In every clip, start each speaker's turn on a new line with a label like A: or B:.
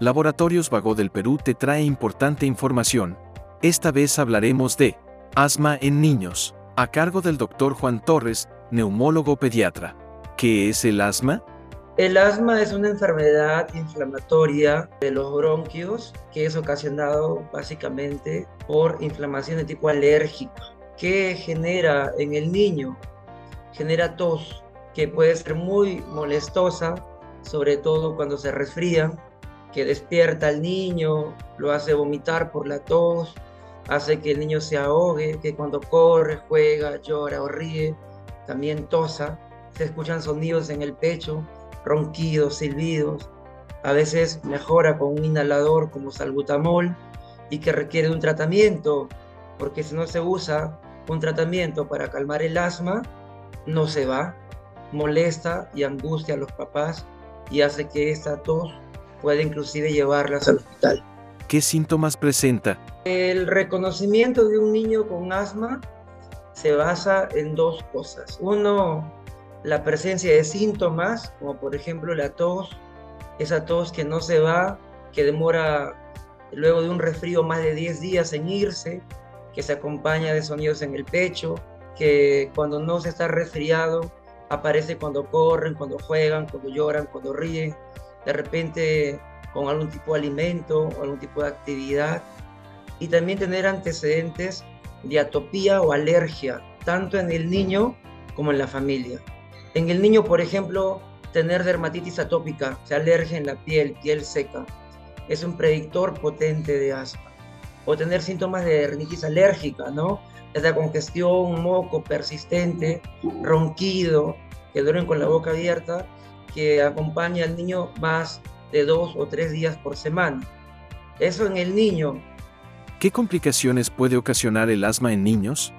A: Laboratorios Vago del Perú te trae importante información. Esta vez hablaremos de asma en niños, a cargo del doctor Juan Torres, neumólogo pediatra. ¿Qué es el asma?
B: El asma es una enfermedad inflamatoria de los bronquios que es ocasionado básicamente por inflamación de tipo alérgica. ¿Qué genera en el niño? Genera tos, que puede ser muy molestosa, sobre todo cuando se resfría, que despierta al niño, lo hace vomitar por la tos, hace que el niño se ahogue, que cuando corre, juega, llora o ríe, también tosa, se escuchan sonidos en el pecho, ronquidos, silbidos, a veces mejora con un inhalador como salbutamol y que requiere un tratamiento, porque si no se usa un tratamiento para calmar el asma, no se va, molesta y angustia a los papás y hace que esta tos pueda inclusive llevarlas al hospital.
A: ¿Qué síntomas presenta?
B: El reconocimiento de un niño con asma se basa en dos cosas. Uno, la presencia de síntomas, como por ejemplo la tos, esa tos que no se va, que demora luego de un resfrío más de 10 días en irse, que se acompaña de sonidos en el pecho, que cuando no se está resfriado aparece cuando corren, cuando juegan, cuando lloran, cuando ríen, de repente con algún tipo de alimento o algún tipo de actividad. Y también tener antecedentes de atopía o alergia, tanto en el niño como en la familia. En el niño, por ejemplo, tener dermatitis atópica, se alergia en la piel, piel seca, es un predictor potente de asma. O tener síntomas de rinitis alérgica, ¿no? Esa congestión, moco persistente, ronquido, que duermen con la boca abierta, que acompaña al niño más de dos o tres días por semana. Eso en el niño.
A: ¿Qué complicaciones puede ocasionar el asma en niños?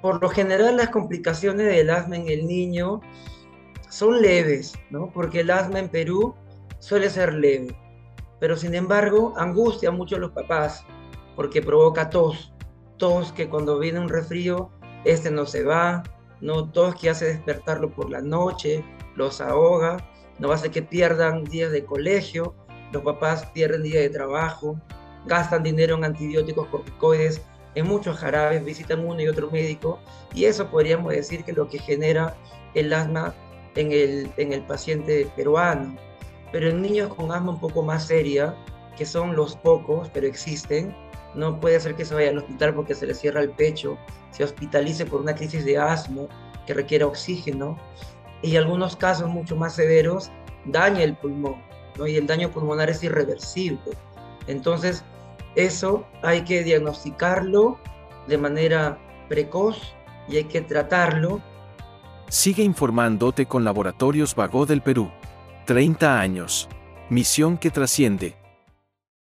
B: Por lo general las complicaciones del asma en el niño son leves, ¿no? Porque el asma en Perú suele ser leve, pero sin embargo angustia mucho a los papás porque provoca tos, tos que cuando viene un resfrío, este no se va, no tos que hace despertarlo por la noche, los ahoga, no hace que pierdan días de colegio, los papás pierden días de trabajo, gastan dinero en antibióticos corticoides en muchos jarabes, visitan uno y otro médico, y eso podríamos decir que lo que genera el asma en el, en el paciente peruano. Pero en niños con asma un poco más seria, que son los pocos, pero existen, no puede ser que se vaya al hospital porque se le cierra el pecho, se hospitalice por una crisis de asma que requiere oxígeno, y algunos casos mucho más severos daña el pulmón, ¿no? y el daño pulmonar es irreversible. Entonces, eso hay que diagnosticarlo de manera precoz y hay que tratarlo.
A: Sigue informándote con Laboratorios Vago del Perú. 30 años. Misión que trasciende.